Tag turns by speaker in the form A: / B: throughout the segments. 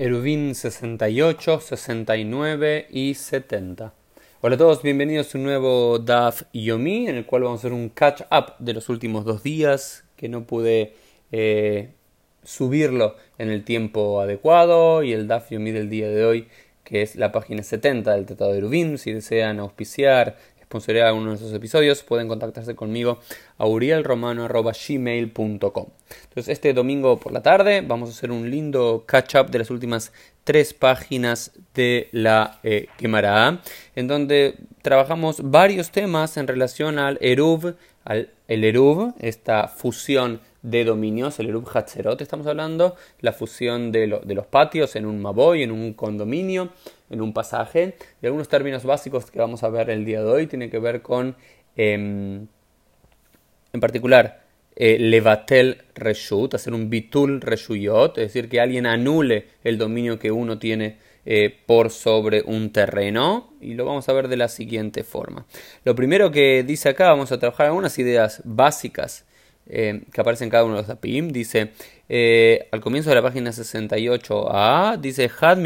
A: Eruvin 68, 69 y 70. Hola a todos, bienvenidos a un nuevo DAF Yomi en el cual vamos a hacer un catch up de los últimos dos días que no pude eh, subirlo en el tiempo adecuado y el DAF Yomi del día de hoy que es la página 70 del Tratado de Eruvin. Si desean auspiciar sponsorear uno de esos episodios, pueden contactarse conmigo a. Entonces, este domingo por la tarde vamos a hacer un lindo catch-up de las últimas tres páginas de la eh, en donde trabajamos varios temas en relación al Eruv, al el Eruv, esta fusión de dominios, el Eruv Hatzerot, estamos hablando, la fusión de, los patios en un Maboy, en un condominio, en un pasaje. Y algunos términos básicos que vamos a ver el día de hoy tienen que ver con, em, en particular, eh, levatel reshut, hacer un bitul reshuyot, es decir, que alguien anule el dominio que uno tiene eh, por sobre un terreno y lo vamos a ver de la siguiente forma. Lo primero que dice acá, vamos a trabajar algunas ideas básicas eh, que aparece en cada uno de los apim, dice eh, al comienzo de la página 68a, dice Had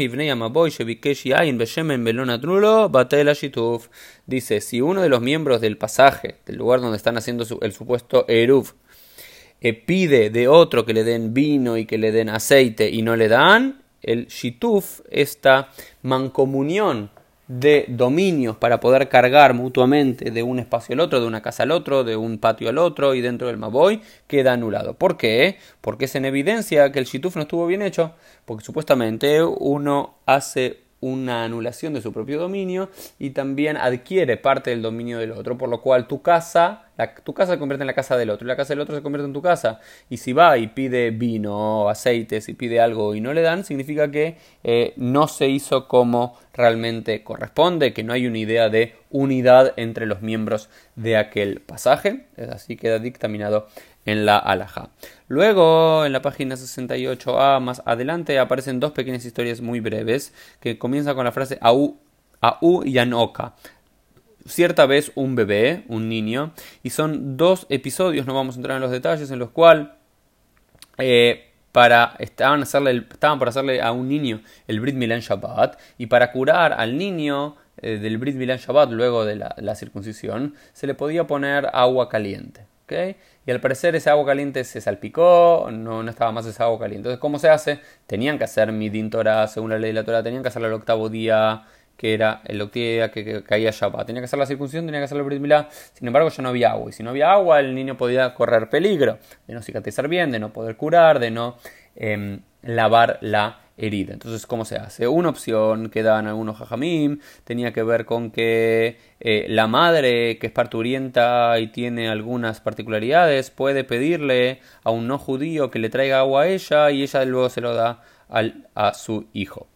A: Dice, si uno de los miembros del pasaje, del lugar donde están haciendo el supuesto Eruv, eh, pide de otro que le den vino y que le den aceite y no le dan, el Shituf, esta mancomunión de dominios para poder cargar mutuamente de un espacio al otro, de una casa al otro, de un patio al otro y dentro del Maboy, queda anulado. ¿Por qué? Porque es en evidencia que el Shituf no estuvo bien hecho, porque supuestamente uno hace una anulación de su propio dominio y también adquiere parte del dominio del otro, por lo cual tu casa, tu casa se convierte en la casa del otro y la casa del otro se convierte en tu casa. Y si va y pide vino, aceites y pide algo y no le dan, significa que eh, no se hizo como realmente corresponde, que no hay una idea de unidad entre los miembros de aquel pasaje. Así queda dictaminado en la alhaja. Luego, en la página 68a, más adelante, aparecen dos pequeñas historias muy breves que comienzan con la frase Au, Au y Anoka. Cierta vez un bebé, un niño, y son dos episodios, no vamos a entrar en los detalles, en los cuales eh, para, estaban, hacerle estaban por hacerle a un niño el Brit Milan Shabbat, y para curar al niño eh, del Brit Milan Shabbat luego de la, la circuncisión, se le podía poner agua caliente. Y al parecer ese agua caliente se salpicó, no, no estaba más ese agua caliente. Entonces, ¿cómo se hace? Tenían que hacer midin Torah, según la ley de la Torah, tenían que hacerlo el octavo día, que era el octavo día que, caía Shabbat. Tenía que hacer la circuncisión, tenía que hacer el Brit. Sin embargo, ya no había agua. Y si no había agua, el niño podía correr peligro de no cicatrizar bien, de no poder curar, de no em, lavar la herida. Entonces, ¿cómo se hace? Una opción que dan algunos jajamim tenía que ver con que eh, la madre, que es parturienta y tiene algunas particularidades, puede pedirle a un no judío que le traiga agua a ella y ella luego se lo da al, a su hijo.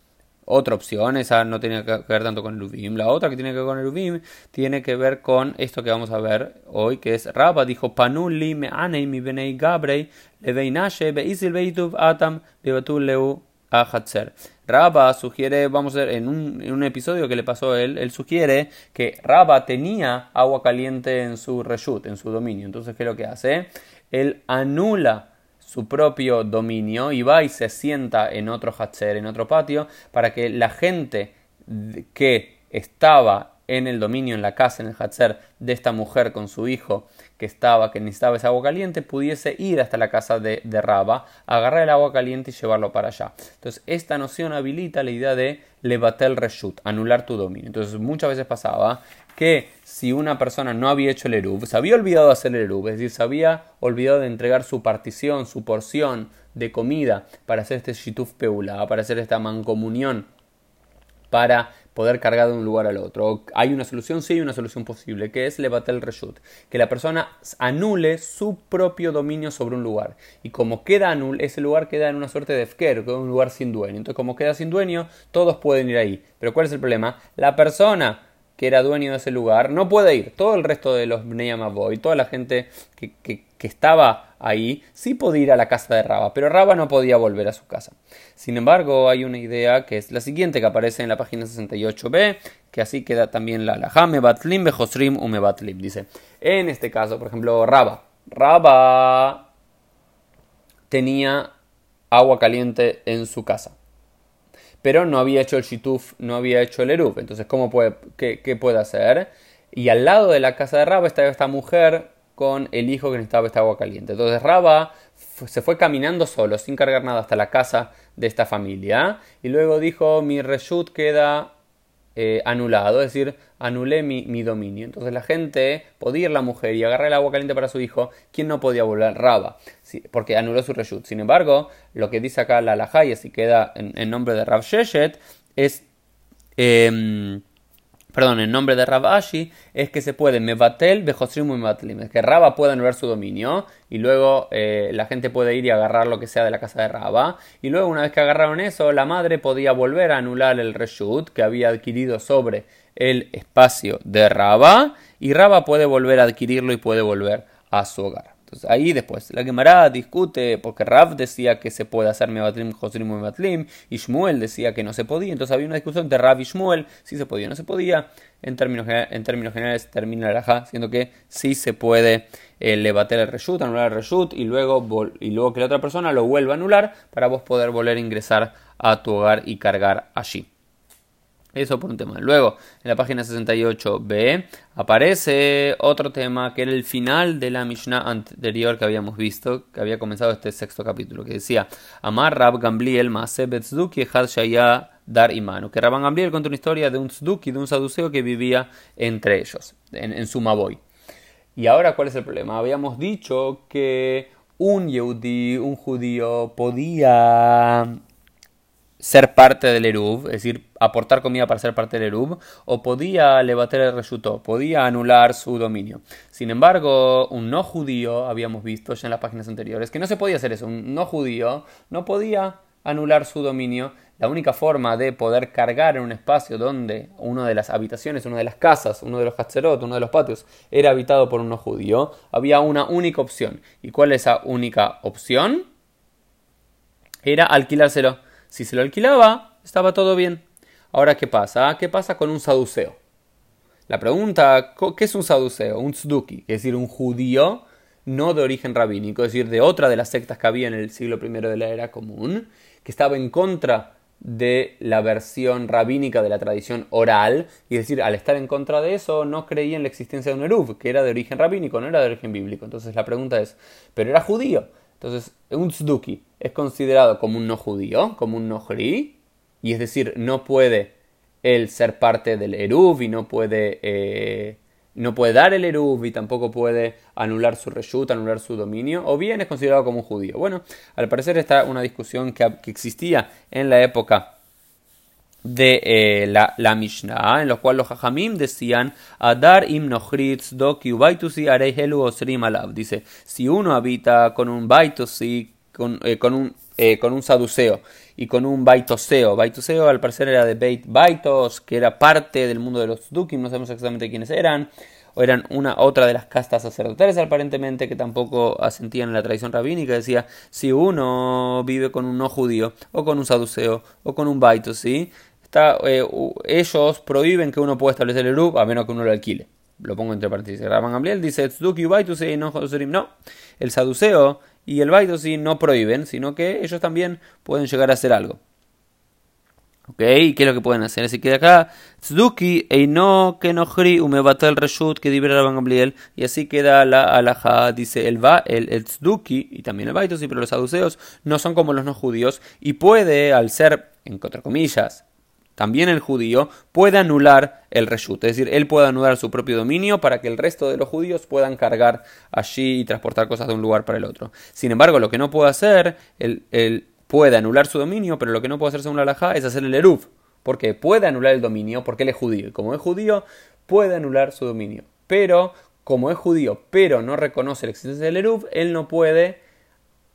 A: Otra opción, esa no tiene que ver tanto con el Uvim. La otra que tiene que ver con el Uvim tiene que ver con esto que vamos a ver hoy, que es Rabba dijo: Panuli me anei mi benei gabrei leveinashe beisil beituv atam leu a Hatzer. Rabba sugiere, vamos a ver, en un, episodio que le pasó a él, él sugiere que Rabba tenía agua caliente en su reshut, en su dominio. Entonces, ¿qué es lo que hace? Él anula su propio dominio y va y se sienta en otro Hatzer, en otro patio, para que la gente que estaba en el dominio, en la casa, en el Hatzer de esta mujer con su hijo que estaba, que necesitaba esa agua caliente, pudiese ir hasta la casa de, de Raba, agarrar el agua caliente y llevarlo para allá. Entonces, esta noción habilita la idea de levatel reshut, anular tu dominio. Entonces, muchas veces pasaba que si una persona no había hecho el eruv, se había olvidado de hacer el eruv, es decir, se había olvidado de entregar su partición, su porción de comida para hacer este shituf peula, para hacer esta mancomunión para poder cargar de un lugar al otro. Hay una solución, sí hay una solución posible, que es levatel reshut, que la persona anule su propio dominio sobre un lugar. Y como queda anul, ese lugar queda en una suerte de fker, un lugar sin dueño. Entonces, como queda sin dueño, todos pueden ir ahí. Pero ¿cuál es el problema? La persona que era dueño de ese lugar, no puede ir. Todo el resto de los Bnei y toda la gente que, que, estaba ahí, sí podía ir a la casa de Raba, pero Raba no podía volver a su casa. Sin embargo, hay una idea que es la siguiente que aparece en la página 68b, que así queda también la alajá, batlim bejosrim u batlim. Dice, en este caso, por ejemplo, Raba. Raba tenía agua caliente en su casa. Pero no había hecho el shituf, no había hecho el eruv. Entonces, ¿cómo puede, qué, puede hacer? Y al lado de la casa de Raba estaba esta mujer con el hijo que necesitaba esta agua caliente. Entonces Raba se fue caminando solo, sin cargar nada, hasta la casa de esta familia. Y luego dijo, mi reshut queda eh, anulado, es decir, anulé mi, dominio. Entonces la gente podía ir la mujer y agarrar el agua caliente para su hijo, quien no podía volver Raba, porque anuló su reshut. Sin embargo, lo que dice acá la Alajaya, si queda en, nombre de Rav Sheshet, es em, perdón, el nombre de Rabashi es que se puede mevatel bejosrim y es que Raba puede anular su dominio y luego eh, la gente puede ir y agarrar lo que sea de la casa de Raba y luego una vez que agarraron eso la madre podía volver a anular el reshut que había adquirido sobre el espacio de Raba y Raba puede volver a adquirirlo y puede volver a su hogar. Entonces ahí después la Gemara discute porque Rav decía que se puede hacer Mebatlim, Josrim Mebatlim y Shmuel decía que no se podía. Entonces había una discusión entre Rav y Shmuel si se podía o no se podía. En términos, en términos generales termina la Raja siendo que sí se puede eh, levantar el reshut, anular el reshut y luego, y luego que la otra persona lo vuelva a anular para vos poder volver a ingresar a tu hogar y cargar allí. Eso por un tema. Luego, en la página 68b, aparece otro tema que era el final de la Mishnah anterior que habíamos visto, que había comenzado este sexto capítulo, que decía: Amar Rab Gamliel Shaya Dar Imanu. Que Rabban Gamliel contó una historia de un Tzduki, de un saduceo que vivía entre ellos, en, en Sumaboy. Y ahora, ¿cuál es el problema? Habíamos dicho que un Yehudi, un judío, podía ser parte del Eruv, es decir, aportar comida para ser parte del Eruv, o podía levantar el resultado, podía anular su dominio. Sin embargo, un no judío, habíamos visto ya en las páginas anteriores, que no se podía hacer eso, un no judío no podía anular su dominio. La única forma de poder cargar en un espacio donde una de las habitaciones, una de las casas, uno de los hatzerot, uno de los patios, era habitado por un no judío, había una única opción. ¿Y cuál es esa única opción? Era alquilárselo si se lo alquilaba, estaba todo bien. Ahora, ¿qué pasa? ¿Qué pasa con un saduceo? La pregunta, ¿qué es un saduceo? Un tzduki, es decir, un judío no de origen rabínico, es decir, de otra de las sectas que había en el siglo I de la era común, que estaba en contra de la versión rabínica de la tradición oral, y es decir, al estar en contra de eso, no creía en la existencia de un Eruv, que era de origen rabínico, no era de origen bíblico. Entonces la pregunta es, ¿pero era judío? Entonces, un tzduki es considerado como un no judío, como un no jri, y es decir, no puede él ser parte del Eruv y no puede, eh, no puede dar el Eruv y tampoco puede anular su reshut, anular su dominio, o bien es considerado como un judío. Bueno, al parecer está una discusión que, que existía en la época de eh, la, Mishnah, en lo cual los Jajamim decían Adar im doki osrim alav. Dice, si uno habita con un baitusi, con, eh, con, un, eh, con un saduceo y con un baitoseo, baitoseo al parecer era de Beit Baitos, que era parte del mundo de los dukim, no sabemos exactamente quiénes eran, eran una otra de las castas sacerdotales aparentemente que tampoco asentían en la tradición rabínica, decía, si uno vive con un no judío, o con un saduceo, o con un baitosi, eh, ellos prohíben que uno pueda establecer el Eruv a menos que uno lo alquile. Lo pongo entre paréntesis. Rabban Gamliel dice, no, el saduceo y el baitusi no prohíben, sino que ellos también pueden llegar a hacer algo. ¿Ok? ¿Qué es lo que pueden hacer? Así que acá, Tzduki, Eino, Kenohri, el Reshut, que Rabban Gamliel, y así queda la alaja, dice el, va, el, el Tzduki, y también el Baitusi, pero los saduceos no son como los no judíos, y puede, al ser, en comillas, también el judío puede anular el reshut, es decir, él puede anular su propio dominio para que el resto de los judíos puedan cargar allí y transportar cosas de un lugar para el otro. Sin embargo, lo que no puede hacer, él, puede anular su dominio, pero lo que no puede hacer según la halajá es hacer el eruv, porque puede anular el dominio porque él es judío, y como es judío, puede anular su dominio. Pero, como es judío, pero no reconoce la existencia del eruv, él no puede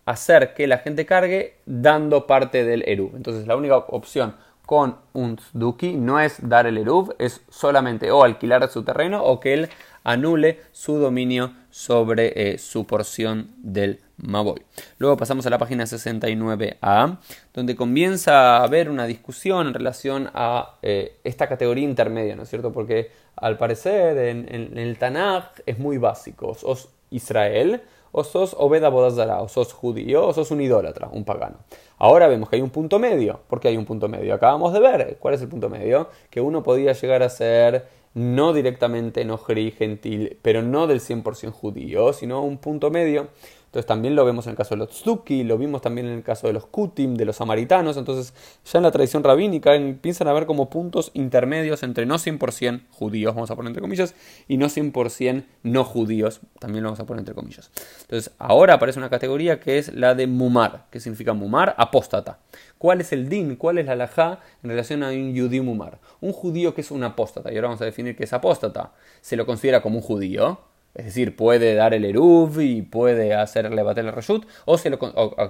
A: hacer que la gente cargue dando parte del eruv. Entonces, la única opción con un tzduki no es dar el eruv, es solamente o alquilar su terreno o que él anule su dominio sobre eh, su porción del Maboy. Luego pasamos a la página 69a, donde comienza a haber una discusión en relación a eh, esta categoría intermedia, ¿no es cierto? Porque al parecer en, el Tanaj es muy básico. Sos Israel, o sos Obeda Bodazara, o sos judío, o sos un idólatra, un pagano. Ahora vemos que hay un punto medio. ¿Por qué hay un punto medio? Acabamos de ver cuál es el punto medio. Que uno podía llegar a ser no directamente enojri gentil, pero no del 100% judío, sino un punto medio. Entonces también lo vemos en el caso de los Tzuki, lo vimos también en el caso de los Kutim, de los samaritanos. Entonces ya en la tradición rabínica empiezan a como puntos intermedios entre no 100% judíos, vamos a poner entre comillas, y no 100% no judíos, también lo vamos a poner entre comillas. Entonces ahora aparece una categoría que es la de Mumar, que significa Mumar, apóstata. ¿Cuál es el din? ¿Cuál es la halajá en relación a un yudí Mumar? Un judío que es un apóstata, y ahora vamos a definir qué es apóstata. ¿Se lo considera como un judío? Es decir, puede dar el Eruv y puede hacerle bater el Reshut, o, se lo,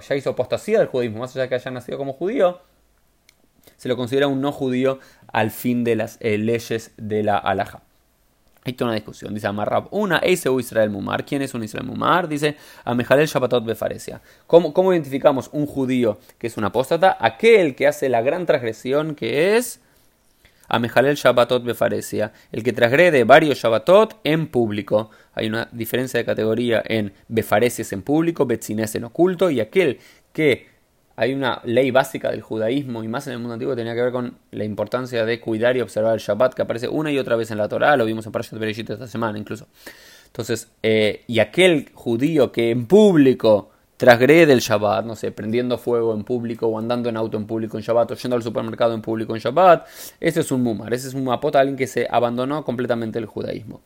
A: ya hizo apostasía del judaísmo, más allá de que haya nacido como judío, se lo considera un no judío al fin de las eh, leyes de la alhaja. Hay toda una discusión. Dice Amarrab, una, ese Israel Mumar. ¿Quién es un Israel Mumar? Dice Amejalel Shabbatot Befaresia. ¿Cómo, ¿Cómo identificamos un judío que es un apóstata? Aquel que hace la gran transgresión que es a Mejalel Shabbatot Befaresia, el que transgrede varios Shabbatot en público. Hay una diferencia de categoría en Befaresias en público, Betzines en oculto, y aquel que hay una ley básica del judaísmo y más en el mundo antiguo tenía que ver con la importancia de cuidar y observar el Shabbat que aparece una y otra vez en la Torah, lo vimos en Parashat Bereshit esta semana incluso. Entonces, eh, y aquel judío que en público transgrede el Shabbat, no sé, prendiendo fuego en público o andando en auto en público en Shabbat o yendo al supermercado en público en Shabbat, ese es un mumar, ese es un mapota, alguien que se abandonó completamente el judaísmo.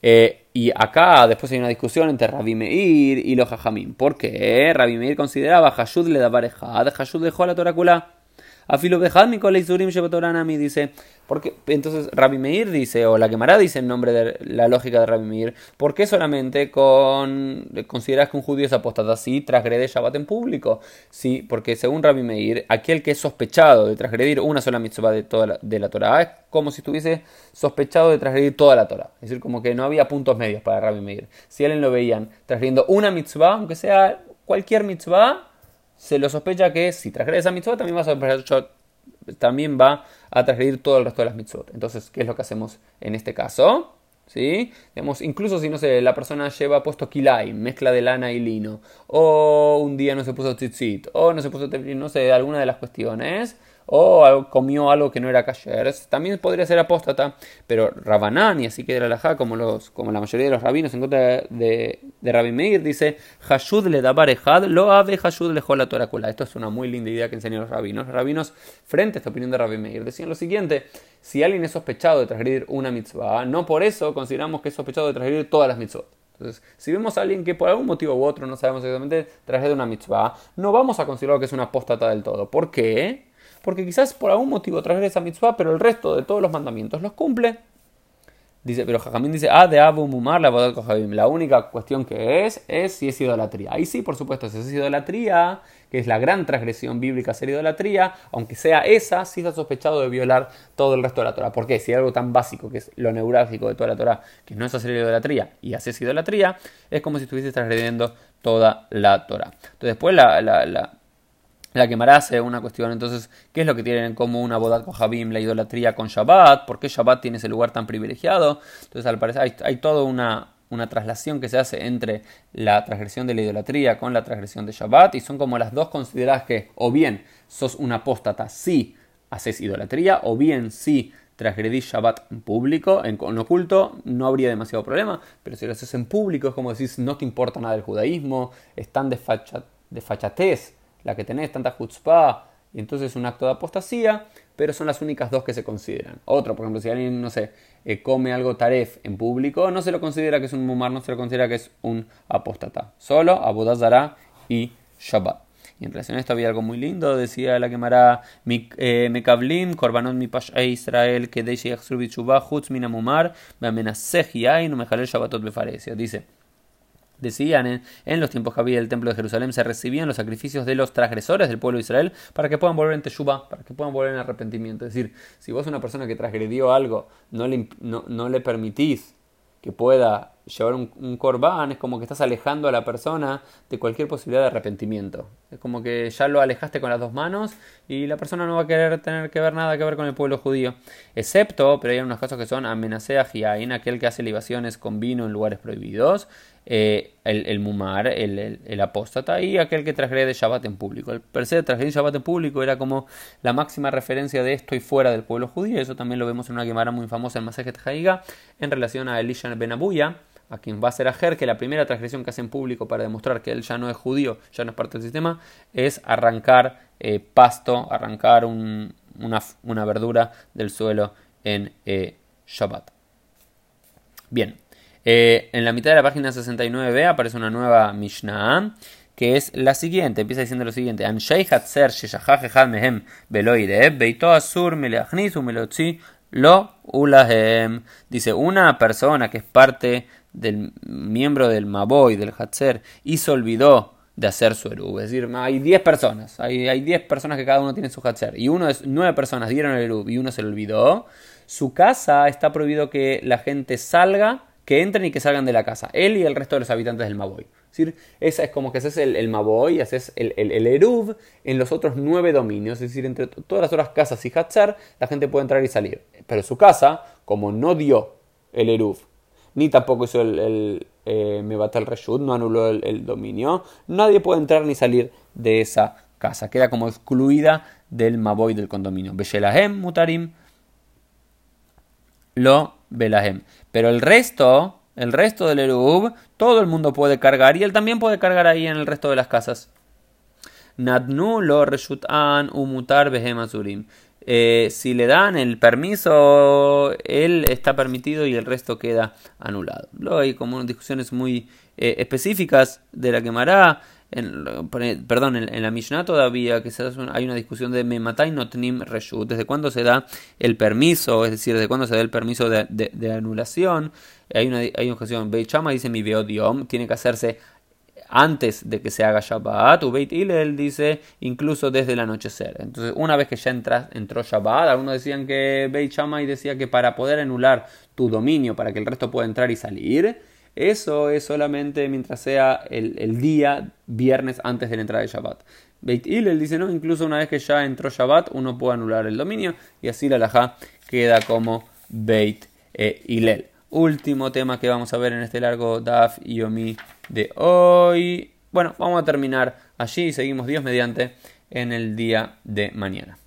A: Eh, y acá después hay una discusión entre Rabbi Meir y los Jajamim. ¿Por qué? Rabbi Meir consideraba Hashud le da parejad, Hashud dejó la Torácula. Afilo Shebatoranami dice porque, entonces Rabbi Meir dice, o la Gemara dice en nombre de la lógica de Rabbi Meir, ¿por qué solamente con, consideras que un judío es apóstata si transgrede Shabbat en público? Sí, porque según Rabbi Meir, aquel que es sospechado de transgredir una sola mitzvah de, toda la, de la Torah es como si estuviese sospechado de transgredir toda la Torah. Es decir, como que no había puntos medios para Rabbi Meir. Si alguien lo veían transgrediendo una mitzvah, aunque sea cualquier mitzvah, se lo sospecha que si transgrede esa mitzvah también va a también va a transgredir todo el resto de las mitzvot. Entonces, ¿qué es lo que hacemos en este caso? ¿Sí? Digamos, incluso si no sé, la persona lleva puesto kilai, mezcla de lana y lino, o un día no se puso tzitzit, o no se puso, no sé, alguna de las cuestiones, o comió algo que no era kasher, también podría ser apóstata, pero Rabanán, y así que la como, los, como la mayoría de los rabinos en contra de, de Rabbi Meir, dice, Hashud le da barejad, lo ave Hashud le la torakula. Esto es una muy linda idea que enseñan los rabinos. Rabinos, frente a esta opinión de Rabbi Meir, decían lo siguiente, si alguien es sospechado de transgredir una mitzvah, no por eso consideramos que es sospechado de transgredir todas las mitzvot. Entonces, si vemos a alguien que por algún motivo u otro, no sabemos exactamente, transgrede una mitzvah, no vamos a considerar que es una apóstata del todo. ¿Por qué? Porque quizás por algún motivo transgresa mitzvah, pero el resto de todos los mandamientos los cumple. Dice, pero Jajamín dice, ah, de Abu Mumar la La única cuestión que es, es si es idolatría. Ahí sí, por supuesto, si es idolatría, que es la gran transgresión bíblica ser idolatría, aunque sea esa, sí está sospechado de violar todo el resto de la Torah. ¿Por qué? Si hay algo tan básico que es lo neurálgico de toda la Torah, que no es hacer idolatría y haces idolatría, es como si estuvieses transgrediendo toda la Torah. Entonces, después la quemará hace una cuestión, entonces, ¿qué es lo que tienen en común Abodat con Habim, la idolatría con Shabbat? ¿Por qué Shabbat tiene ese lugar tan privilegiado? Entonces, al parecer, hay, toda una, una traslación que se hace entre la transgresión de la idolatría con la transgresión de Shabbat, y son como las dos consideradas que, o bien sos un apóstata si haces idolatría, o bien si transgredís Shabbat en público, en, en, oculto, no habría demasiado problema, pero si lo haces en público es como decís, no te importa nada el judaísmo, están de, de fachatez la que tenés, tanta chutzpah, y entonces es un acto de apostasía, pero son las únicas dos que se consideran. Otro, por ejemplo, si alguien, no sé, eh, come algo taref en público, no se lo considera que es un mumar, no se lo considera que es un apóstata. Solo Abodazara y Shabbat. Y en relación a esto había algo muy lindo, decía la quemará eh, Mekablim, Korbanot mi e Israel, que Deishi Yachsrubi Chubah, Chutz Minamumar, Beamenasech Yain, Mejalel Shabbatot Befaresia. Dice decían en, los tiempos que había el templo de Jerusalén se recibían los sacrificios de los transgresores del pueblo de Israel para que puedan volver en Teshuvah, para que puedan volver en arrepentimiento. Es decir, si vos una persona que transgredió algo no le, no, le permitís que pueda llevar un, un corbán, es como que estás alejando a la persona de cualquier posibilidad de arrepentimiento. Es como que ya lo alejaste con las dos manos y la persona no va a querer tener que ver nada que ver con el pueblo judío. Excepto, pero hay unos casos que son amenacea en aquel que hace libaciones con vino en lugares prohibidos, eh, el, mumar, el, el, apóstata y aquel que transgrede Shabbat en público. El per se transgredir Shabbat en público era como la máxima referencia de esto y fuera del pueblo judío. Eso también lo vemos en una quemara muy famosa en Masejet Haiga en relación a Elisha Ben Abuya a quien va a ser Ajer, que la primera transgresión que hace en público para demostrar que él ya no es judío, ya no es parte del sistema, es arrancar eh, pasto, arrancar una, verdura del suelo en eh, Shabbat. Bien, eh, en la mitad de la página 69b aparece una nueva Mishnah que es la siguiente, empieza diciendo lo siguiente, lo. Dice, una persona que es parte del miembro del Maboy, del Hatzer, y se olvidó de hacer su Erub. Es decir, hay 10 personas, hay, hay 10 personas que cada uno tiene su Hatzer, y uno es, 9 personas dieron el Erub y uno se olvidó. Su casa está prohibido que la gente salga, que entren y que salgan de la casa. Él y el resto de los habitantes del Maboy. Es decir, esa es como que haces el, el Maboy, haces el, el, el Eruv en los otros nueve dominios. Es decir, entre todas las otras casas y Hatzer, la gente puede entrar y salir. Pero su casa, como no dio el Eruv ni tampoco hizo el, el eh, el Reshut, no anuló el, dominio. Nadie puede entrar ni salir de esa casa. Queda como excluida del Maboy del condominio. Beshelahem mutarim lo belahem. Pero el resto, el resto del Erub, todo el mundo puede cargar y él también puede cargar ahí en el resto de las casas. Nadnu lo reshutan umutar behem azurim. Eh, si le dan el permiso, él está permitido y el resto queda anulado. Luego hay como discusiones muy eh, específicas de la quemará. En, perdón, en, la Mishnah todavía que hay una discusión de Mematai Notnim Reshut, desde cuándo se da el permiso, es decir, desde cuándo se da el permiso de, anulación. Hay una, hay una Beichama dice mi Beodiom, tiene que hacerse antes de que se haga Shabbat. Ubeit Hillel dice incluso desde el anochecer. Entonces, una vez que ya entró Shabbat, algunos decían que Beit Shammai decía que para poder anular tu dominio, para que el resto pueda entrar y salir, eso es solamente mientras sea el, día viernes antes de la entrada de Shabbat. Beit Hillel dice, no, incluso una vez que ya entró Shabbat, uno puede anular el dominio y así la laja queda como Beit eh, Hillel. Último tema que vamos a ver en este largo Daf y Omi de hoy. Bueno, vamos a terminar allí y seguimos Dios mediante en el día de mañana.